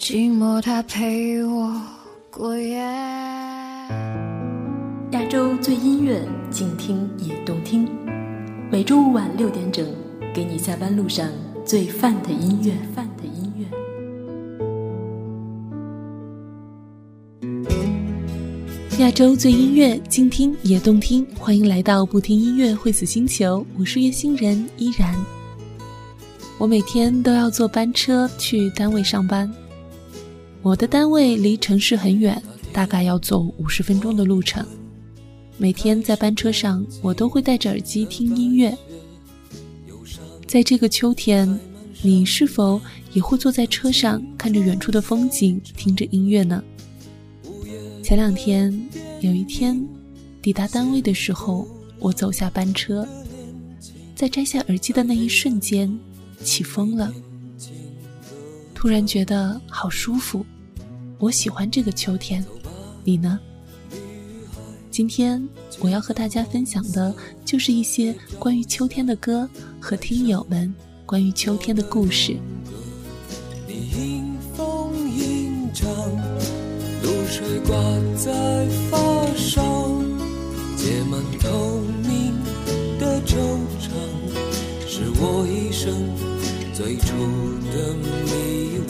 寂寞，它陪我过夜。亚洲最音乐，静听也动听。每周五晚六点整，给你下班路上最范的音乐。范的音乐。亚洲最音乐，静听也动听。欢迎来到不听音乐会死星球，我是月星人依然。我每天都要坐班车去单位上班。我的单位离城市很远，大概要走五十分钟的路程。每天在班车上，我都会戴着耳机听音乐。在这个秋天，你是否也会坐在车上，看着远处的风景，听着音乐呢？前两天，有一天抵达单位的时候，我走下班车，在摘下耳机的那一瞬间，起风了。突然觉得好舒服，我喜欢这个秋天，你呢？今天我要和大家分享的就是一些关于秋天的歌和听友们关于秋天的故事。你迎风吟唱，露水挂在发梢，结满透明的惆怅，是我一生。最初的迷惘。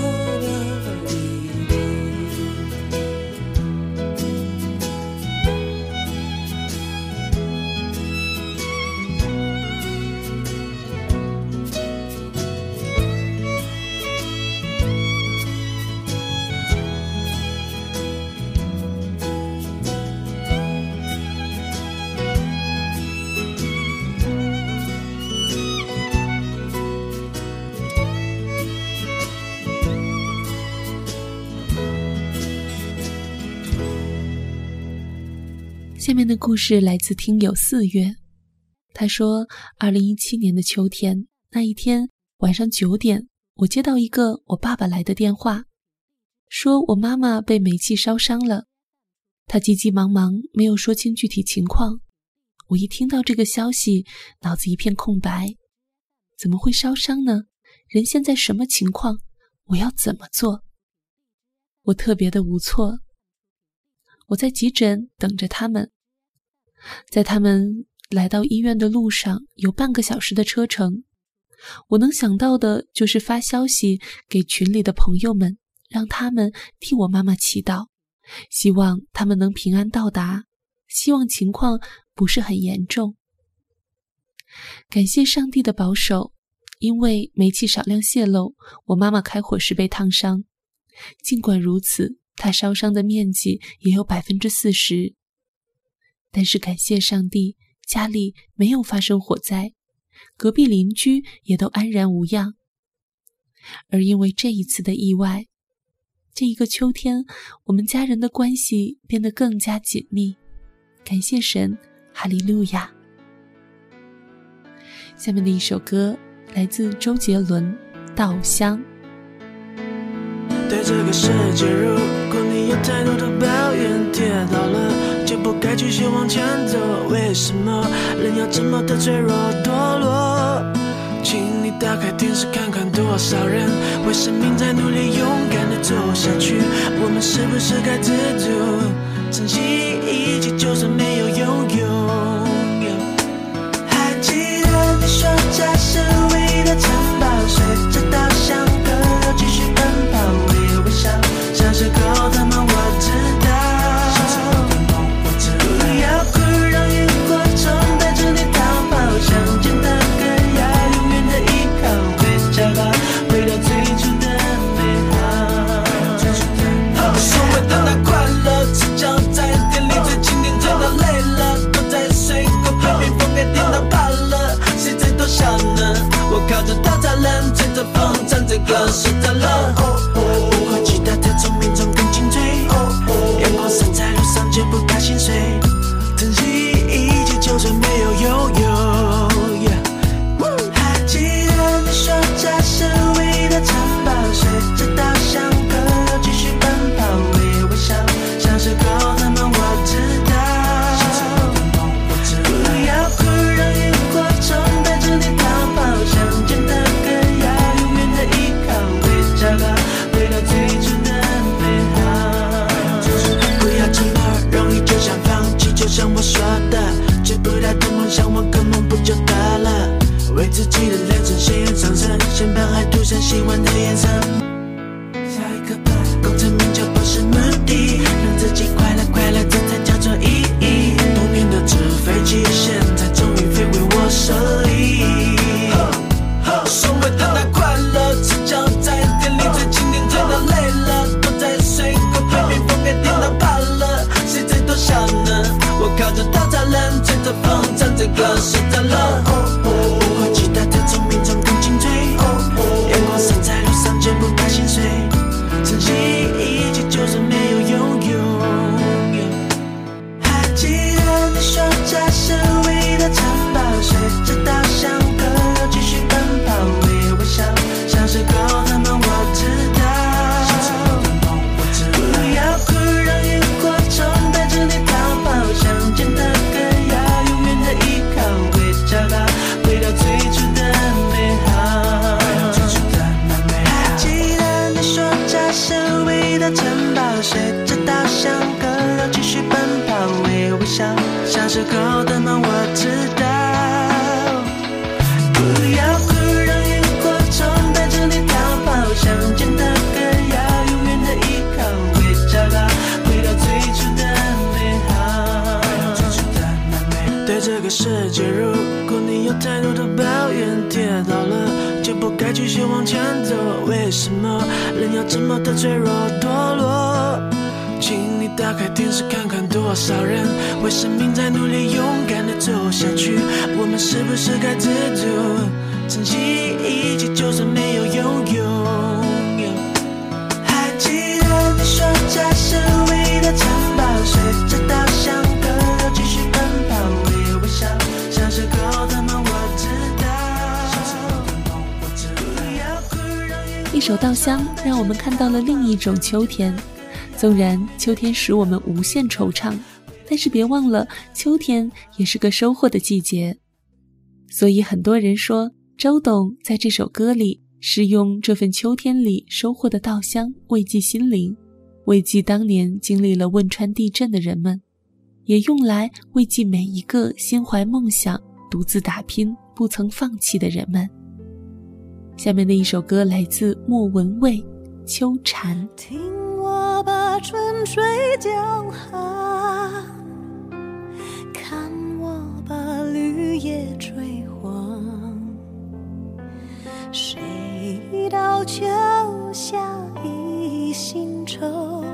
love 下面的故事来自听友四月，他说：“二零一七年的秋天那一天晚上九点，我接到一个我爸爸来的电话，说我妈妈被煤气烧伤了。他急急忙忙，没有说清具体情况。我一听到这个消息，脑子一片空白，怎么会烧伤呢？人现在什么情况？我要怎么做？我特别的无措。我在急诊等着他们。”在他们来到医院的路上，有半个小时的车程。我能想到的就是发消息给群里的朋友们，让他们替我妈妈祈祷，希望他们能平安到达，希望情况不是很严重。感谢上帝的保守，因为煤气少量泄漏，我妈妈开火时被烫伤。尽管如此，她烧伤的面积也有百分之四十。但是感谢上帝，家里没有发生火灾，隔壁邻居也都安然无恙。而因为这一次的意外，这一个秋天，我们家人的关系变得更加紧密。感谢神，哈利路亚。下面的一首歌来自周杰伦，《稻香》。对这个世界，如果你有太多的抱怨，跌倒了不该继续往前走。为什么人要这么的脆弱堕落？请你打开电视看看，多少人为生命在努力，勇敢的走下去。我们是不是该知足，珍惜一切，就算没有拥有？还记得你说家是唯一的城堡，随着稻香风，唱着歌，为自己的人生鲜艳上升，先把爱涂上喜欢的颜色。下一个吧，功成名就不是目的，让自己快乐快乐，这才叫做意义。童年的纸飞机，现在终于飞回我手里。所谓的那快乐，赤脚在店里最经典，真的累了，躲在水沟旁边，风给电到怕了，谁在偷笑呢？我靠着稻草人，吹着风，唱着歌，睡着了。小时候的梦我知道。不要哭，让萤火虫带着你逃跑，乡间的歌谣，永远的依靠，回家吧，回到最初的美好。对这个世界，如果你有太多的抱怨，跌倒了就不该继续往前走。为什么人要这么的脆弱堕落？请你打开电视看看，多少人为生命在努力，勇敢的走下去。我们是不是该知足，珍惜一切，就算没有拥有？还记得你说家是唯一的城堡，随着稻香河流继续奔跑，微微笑，小时候的梦我知道。不要哭，让萤火一首《稻香》让我们看到了另一种秋天。纵然秋天使我们无限惆怅，但是别忘了，秋天也是个收获的季节。所以很多人说，周董在这首歌里是用这份秋天里收获的稻香慰藉心灵，慰藉当年经历了汶川地震的人们，也用来慰藉每一个心怀梦想、独自打拼、不曾放弃的人们。下面的一首歌来自莫文蔚，《秋蝉》。我把春水浇寒，看我把绿叶吹黄。谁道秋下一心愁？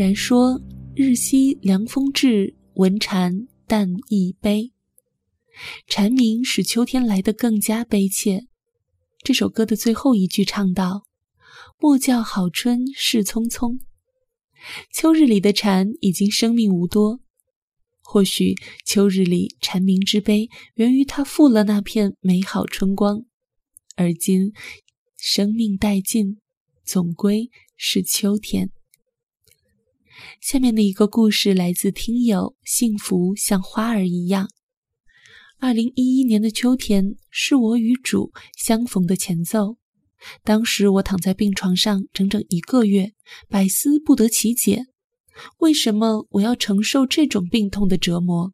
然说：“日夕凉风至，闻蝉但一悲。”蝉鸣使秋天来得更加悲切。这首歌的最后一句唱道：“莫教好春事匆匆。”秋日里的蝉已经生命无多，或许秋日里蝉鸣之悲源于它负了那片美好春光，而今生命殆尽，总归是秋天。下面的一个故事来自听友幸福像花儿一样。二零一一年的秋天是我与主相逢的前奏。当时我躺在病床上整整一个月，百思不得其解，为什么我要承受这种病痛的折磨？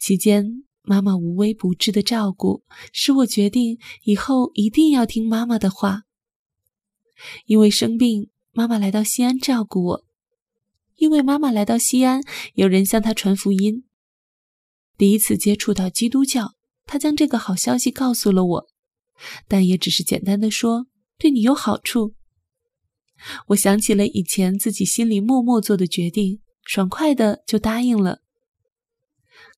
期间，妈妈无微不至的照顾，使我决定以后一定要听妈妈的话。因为生病，妈妈来到西安照顾我。因为妈妈来到西安，有人向她传福音。第一次接触到基督教，她将这个好消息告诉了我。但也只是简单的说对你有好处。我想起了以前自己心里默默做的决定，爽快的就答应了。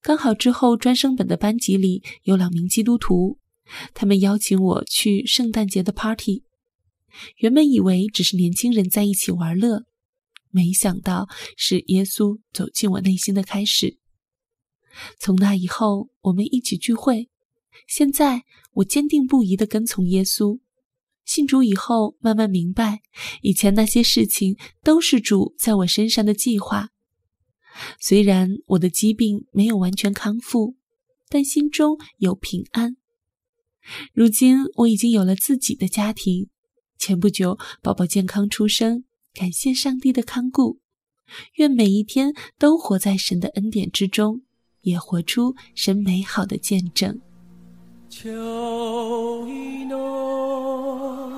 刚好之后专升本的班级里有两名基督徒，他们邀请我去圣诞节的 party。原本以为只是年轻人在一起玩乐，没想到是耶稣走进我内心的开始。从那以后，我们一起聚会。现在我坚定不移地跟从耶稣。信主以后，慢慢明白，以前那些事情都是主在我身上的计划。虽然我的疾病没有完全康复，但心中有平安。如今我已经有了自己的家庭，前不久宝宝健康出生，感谢上帝的看顾。愿每一天都活在神的恩典之中，也活出神美好的见证。秋意浓，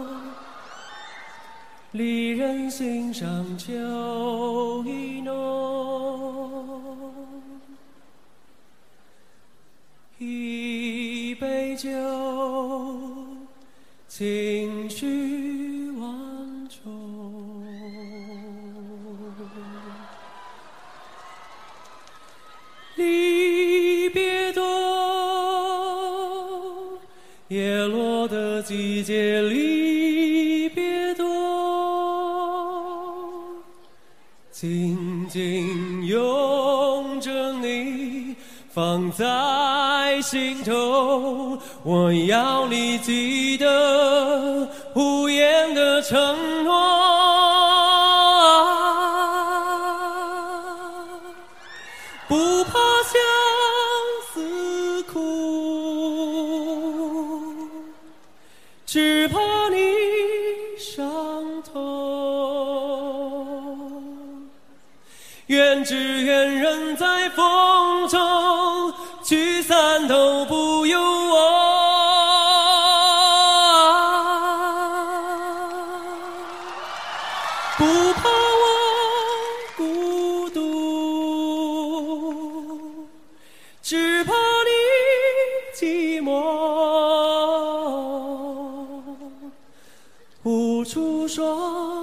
离人心上秋意浓。一杯酒，情绪季节离别多，紧紧拥着你放在心头，我要你记得无言的承诺。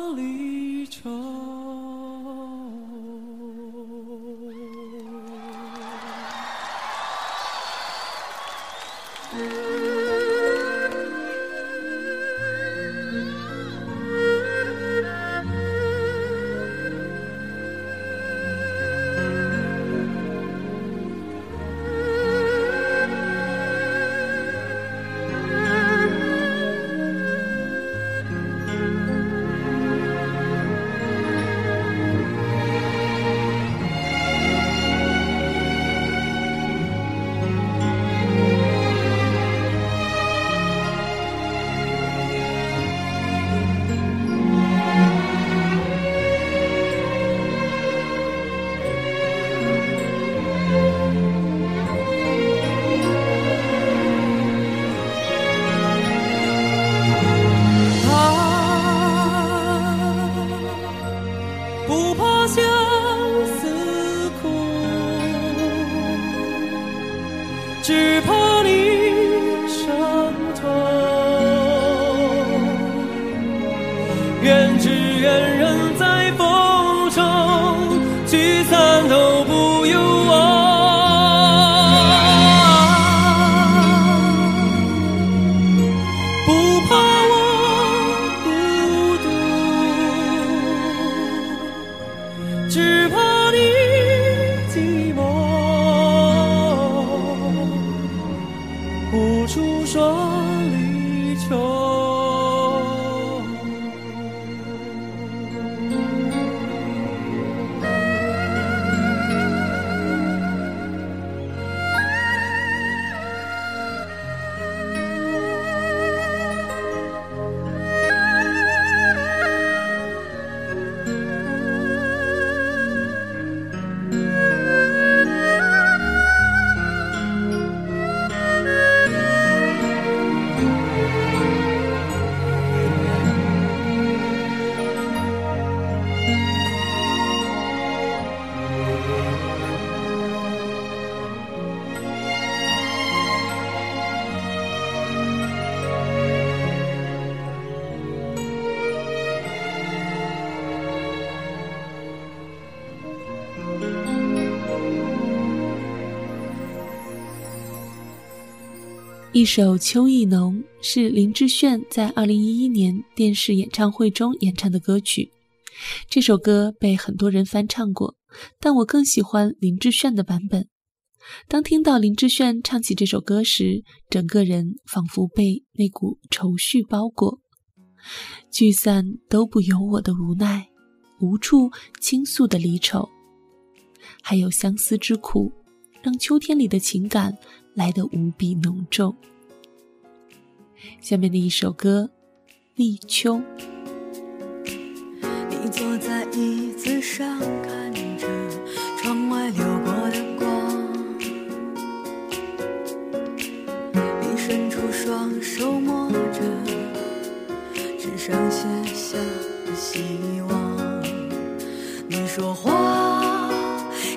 离愁一首《秋意浓》是林志炫在二零一一年电视演唱会中演唱的歌曲。这首歌被很多人翻唱过，但我更喜欢林志炫的版本。当听到林志炫唱起这首歌时，整个人仿佛被那股愁绪包裹。聚散都不由我的无奈，无处倾诉的离愁，还有相思之苦，让秋天里的情感来得无比浓重。下面的一首歌《立秋》。你坐在椅子上，看着窗外流过的光。你伸出双手摸着纸上写下的希望。你说花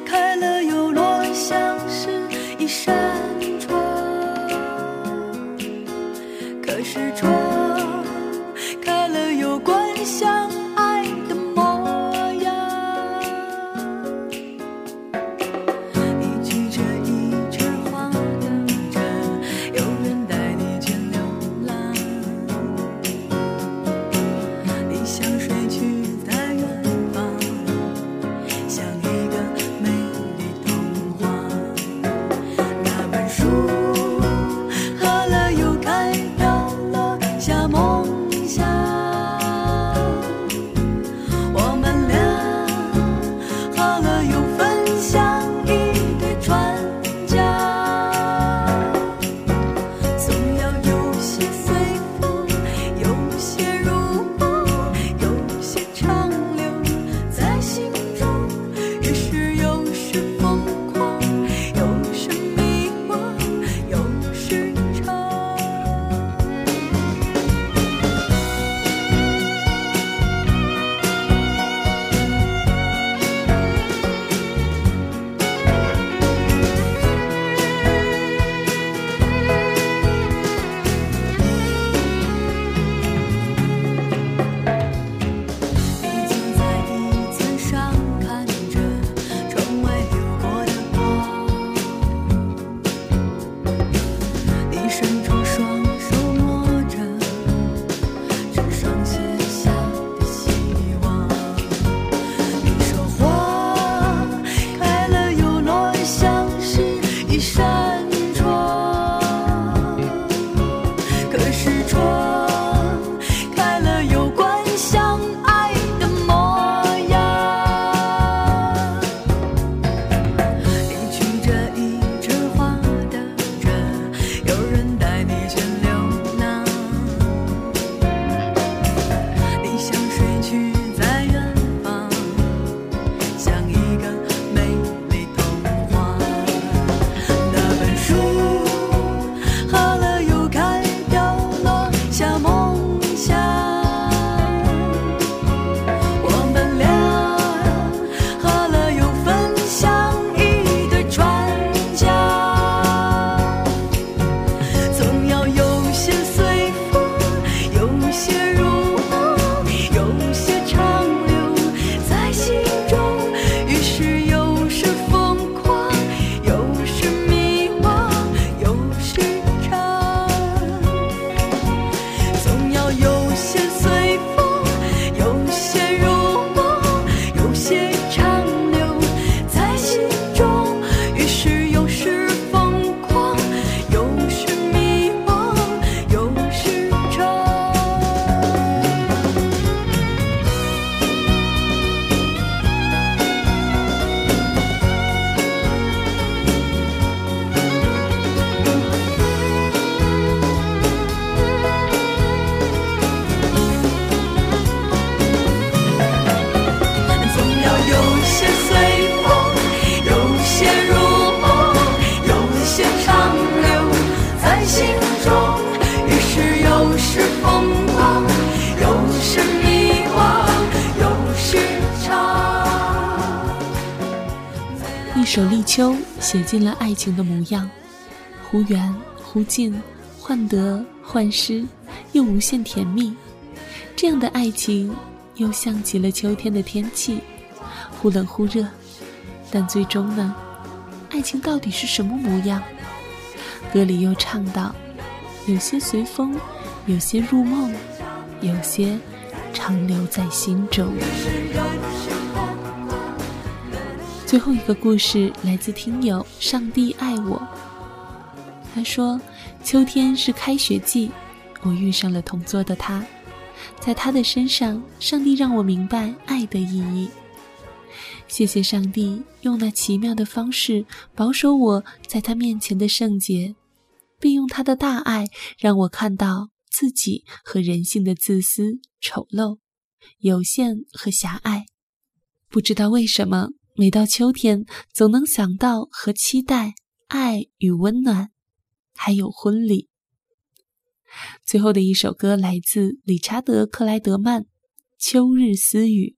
开了又落，像是一扇窗开了又关，上尽了爱情的模样，忽远忽近，患得患失，又无限甜蜜。这样的爱情，又像极了秋天的天气，忽冷忽热。但最终呢，爱情到底是什么模样？歌里又唱到：“有些随风，有些入梦，有些长留在心中。最后一个故事来自听友“上帝爱我”。他说：“秋天是开学季，我遇上了同桌的他，在他的身上，上帝让我明白爱的意义。谢谢上帝，用那奇妙的方式保守我在他面前的圣洁，并用他的大爱让我看到自己和人性的自私、丑陋、有限和狭隘。不知道为什么。”每到秋天，总能想到和期待爱与温暖，还有婚礼。最后的一首歌来自理查德·克莱德曼，《秋日私语》。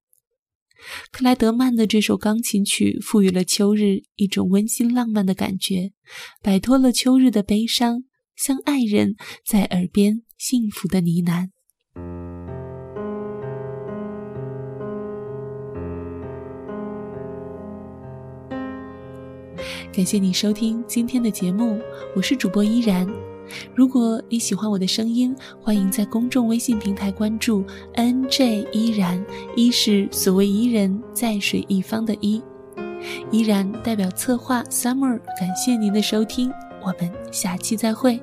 克莱德曼的这首钢琴曲赋予了秋日一种温馨浪漫的感觉，摆脱了秋日的悲伤，像爱人在耳边幸福的呢喃。感谢你收听今天的节目，我是主播依然。如果你喜欢我的声音，欢迎在公众微信平台关注 NJ 依然，一是所谓伊人，在水一方的伊，依然代表策划 Summer，感谢您的收听，我们下期再会。